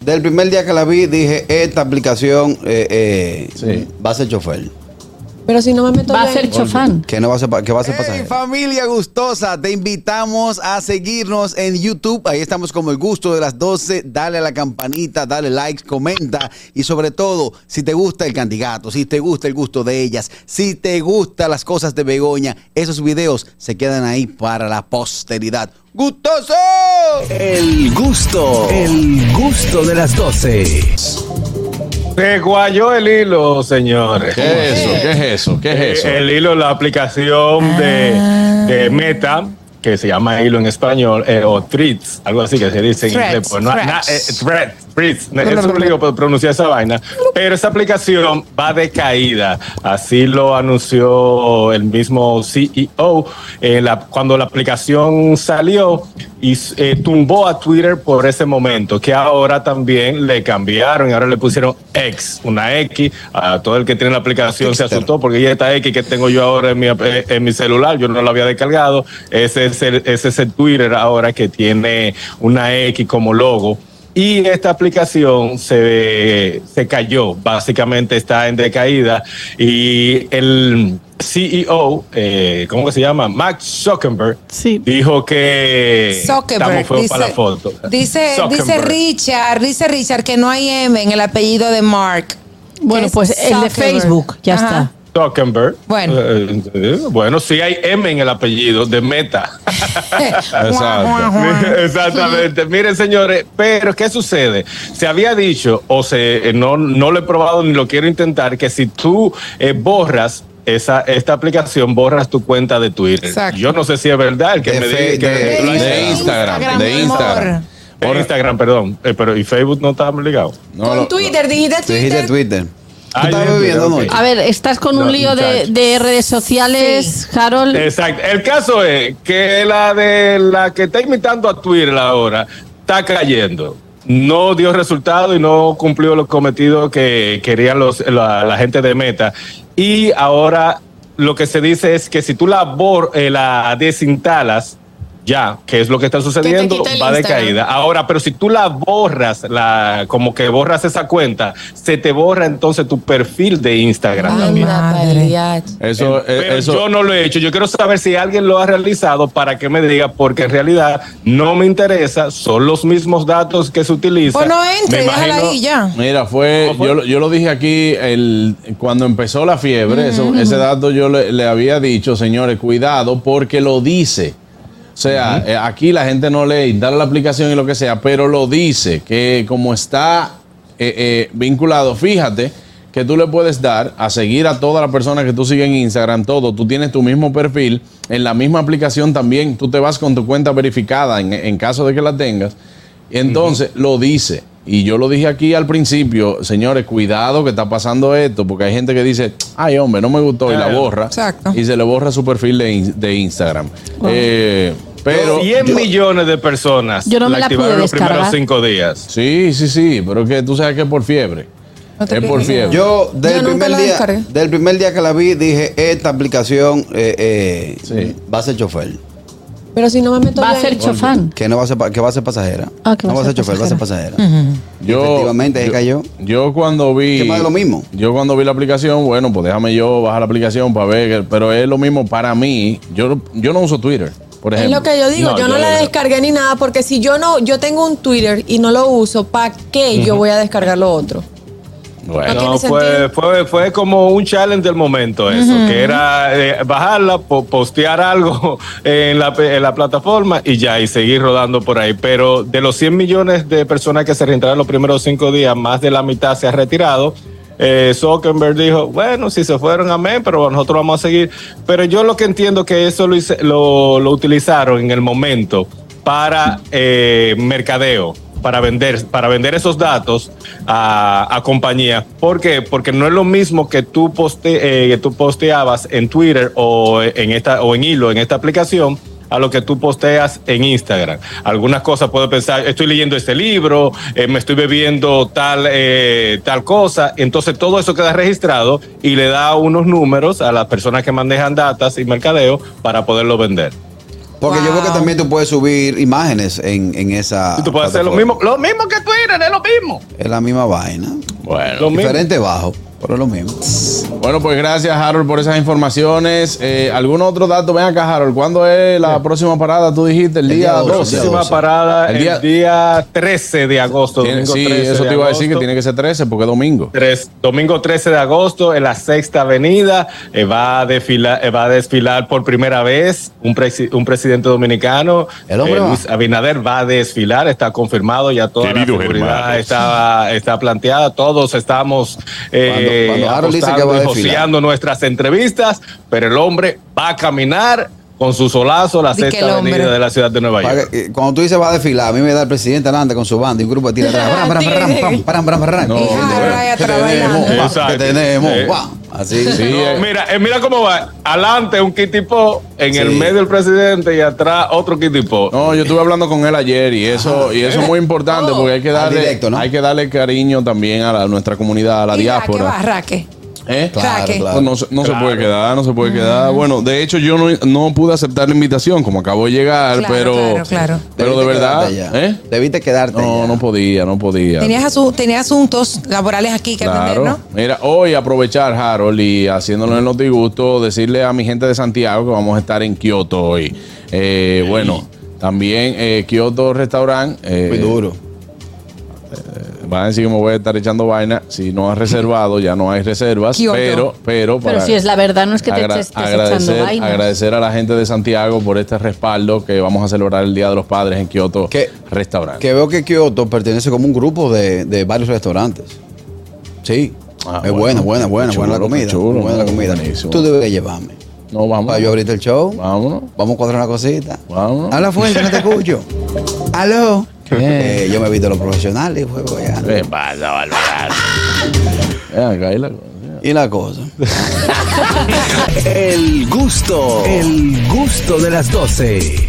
Del primer día que la vi, dije, esta aplicación eh, eh, va a ser chofer. Pero si no me meto Va a ser chofán. Que no va a ser, que va a ser Hey, pasajero. familia gustosa, te invitamos a seguirnos en YouTube. Ahí estamos como el gusto de las 12. Dale a la campanita, dale like, comenta. Y sobre todo, si te gusta el candidato, si te gusta el gusto de ellas, si te gustan las cosas de Begoña, esos videos se quedan ahí para la posteridad. ¡Gustoso! El gusto, el gusto de las 12. Se guayó el hilo, señores. ¿Qué es eso? ¿Qué es eso? ¿Qué es eso? El hilo, la aplicación de, de Meta, que se llama hilo en español, eh, o Threads, algo así que se dice en inglés. Pues no, na- eh, threads, threads. Es complicado pronunciar esa vaina. Pero esa aplicación va de caída. Así lo anunció el mismo CEO eh, la- cuando la aplicación salió y eh, tumbó a Twitter por ese momento, que ahora también le cambiaron y ahora le pusieron X, una X. A todo el que tiene la aplicación se asustó porque ya esta X que tengo yo ahora en mi, eh, en mi celular, yo no la había descargado. Ese es, el, ese es el Twitter ahora que tiene una X como logo. Y esta aplicación se, se cayó, básicamente está en decaída. Y el CEO, eh, ¿cómo que se llama? Max Zuckerberg, Sí. dijo que Zuckerberg, estamos feos dice, para la foto. Dice, dice. Richard, dice Richard que no hay M en el apellido de Mark. Bueno, pues el de. Facebook, ya Ajá. está. Zuckerberg. Bueno. Eh, eh, bueno, sí hay M en el apellido de Meta. Exactamente. Miren, señores, pero ¿qué sucede? Se había dicho, o se eh, no, no lo he probado ni lo quiero intentar, que si tú eh, borras esa, esta aplicación, borras tu cuenta de Twitter. Exacto. Yo no sé si es verdad el que De me diga que de-. Instagram, de Instagram. De Instagram, perdón. Eh, pero ¿y Facebook no está ligado? No, Con lo- Twitter, dijiste Te dijiste Twitter. Twitter. Ah, ¿Tú estás yo bebiendo entiendo, anoche? ok. A ver, estás con un No, lío de, de redes sociales, Harold. Exacto. El caso es que la de la que está imitando a Twitter ahora está cayendo. No dio resultado y no cumplió los cometidos que querían los, la, la gente de Meta. Y ahora lo que se dice es que si tú la, bor, eh, la desinstalas, ya, que es lo que está sucediendo, va de caída. Ahora, pero si tú la borras, la, como que borras esa cuenta, se te borra entonces tu perfil de Instagram Ay, también. madre. Eso, eh, eso, yo no lo he hecho. Yo quiero saber si alguien lo ha realizado para que me diga, porque en realidad no me interesa. Son los mismos datos que se utilizan. Pues no entre, Me déjala imagino- ahí ya. Mira, fue, yo, lo- yo lo dije aquí el, cuando empezó la fiebre, eso- ese dato yo le, le había dicho, señores, cuidado, porque lo dice. O sea, eh, aquí la gente no lee, instala la aplicación y lo que sea, pero lo dice, que como está eh, eh, vinculado, fíjate que tú le puedes dar a seguir a todas las personas que tú sigues en Instagram, todo, tú tienes tu mismo perfil, en la misma aplicación también, tú te vas con tu cuenta verificada en, en caso de que la tengas, entonces lo dice. Y yo lo dije aquí al principio, señores, cuidado que está pasando esto, porque hay gente que dice, ay hombre, no me gustó y la borra. Exacto. Y se le borra su perfil de, in- de Instagram. Eh, pero... 100 millones de personas Yo no me la activaron pude los primeros cinco días. Sí, sí, sí, pero que tú sabes que es por fiebre. No te Es por fiebre. Yo, del, Yo primer día, descargué. del primer día que la vi, dije, esta aplicación eh, eh, Sí. va a ser chofer. Pero si no me meto Va a ser chofán. Que no va a ser, pa- que va a ser pasajera. Ah, que no va a ser chofer, va a ser pasajera. Yo, Efectivamente, ahí yo- cayó. Yo cuando vi. Que más de lo mismo. Yo cuando vi la aplicación, bueno, pues déjame yo bajar la aplicación para ver, que- pero es lo mismo para mí. Yo, yo no uso Twitter, por Es ejemplo. lo que yo digo, No, yo no yo- la descargué ni nada, porque si yo no, yo tengo un Twitter y no lo uso, ¿para qué yo voy a descargar lo otro? Bueno, No fue, fue, fue como un challenge del momento eso, que era eh, bajarla, po- postear algo en la, en la plataforma y ya, y seguir rodando por ahí. Pero de los 100 millones de personas que se registraron los primeros cinco días, más de la mitad se ha retirado. Eh, Zuckerberg dijo, bueno, si se fueron, amén, pero nosotros vamos a seguir. Pero yo lo que entiendo que eso lo, hice- lo, lo utilizaron en el momento para eh, mercadeo, para vender, para vender esos datos a, a compañías. ¿Por qué? Porque no es lo mismo que tú, poste, eh, tú posteabas en Twitter o en, esta, o en hilo en esta aplicación a lo que tú posteas en Instagram. Algunas cosas puedo pensar, estoy leyendo este libro, eh, me estoy bebiendo tal, eh, tal cosa, entonces todo eso queda registrado y le da unos números a las personas que manejan datas y mercadeo para poderlo vender. Porque yo veo que también tú puedes subir imágenes en, en esa. Y tú puedes hacer lo mismo, lo mismo que Twitter, es lo mismo. Es la misma vaina. Bueno. Lo mismo. Diferente bajo, pero lo mismo. Bueno, pues gracias, Harold, por esas informaciones. Eh, ¿Algún otro dato? Ven acá, Harold. ¿Cuándo es la próxima parada? Tú dijiste el, El día día 12. 12. Próxima 12. parada El el día- día, 13 de agosto. Tiene- domingo sí, 13 eso te iba a decir que tiene que ser 13 porque es domingo. Domingo 13 de agosto en la Sexta Avenida eh, va, a desfilar, eh, va a desfilar por primera vez un, presi- un presidente dominicano. El hombre Eh. Luis Abinader va a desfilar, está confirmado, ya toda Queridos la seguridad está, está planteada. Todos estamos eh, dice que va nuestras entrevistas, pero el hombre va a caminar con su solazo la Di que Sexta el. Avenida de la ciudad de Nueva York. que- eh, Cuando tú dices va a desfilar, a mí me da el presidente adelante con su banda y un grupo de tiras atrás. Pram, pram, pram, pram, pram, pram, pram, pram. No, Y Harold ahí ¿Qué atrás tenemos? Eh. Así. Sí, No, eh, mira, eh, mira cómo va. Adelante un kitipo, en el Sí. medio el presidente y atrás otro kitipo. No, yo estuve hablando con él ayer y eso, y eso es muy importante porque hay que darle, directo, ¿no? hay que darle cariño también a la- nuestra comunidad, a la ¿Y diáspora. va, Raque? ¿Eh? Claro, claro. No, se- no se Claro. puede quedar, no se puede quedar. Bueno, de hecho yo no, no pude aceptar la invitación, como acabo de llegar, Claro, pero, claro, claro. pero de verdad. ¿eh? Debiste quedarte. No, allá. no podía, no podía. Tenías, asu- tenías asuntos laborales aquí que atender, Claro. ¿no? Mira, hoy aprovechar, Harold, y haciéndolo en los disgustos, decirle a mi gente de Santiago que vamos a estar en Kioto hoy. Eh, bueno, también eh, Kioto Restaurant. eh, Muy duro. Van a decir que me voy a estar echando vaina. Si no has reservado, ya no hay reservas. Pero, pero, Pero si es la verdad, no es que te estés agradecer, echando vainas. agradecer a la gente de Santiago por este respaldo que vamos a celebrar el Día de los Padres en Kioto ¿Qué? Restaurant. Que veo que Kioto pertenece como un grupo de, de varios restaurantes. Sí. Ah, es bueno. buena, buena, buena, buena la comida. chulo, buena la comida. buenísimo. Tú debes llevarme. No, vamos. Para yo abrirte el show. Vámonos. Vamos a cuadrar una cosita. Vámonos. Habla fuerte, no te escucho. Aló. Eh, yo me he visto los profesionales. juego ya. ¿Qué pasa, Bárbara? Ven acá, y la cosa. Y la cosa. El gusto, el gusto de las 12.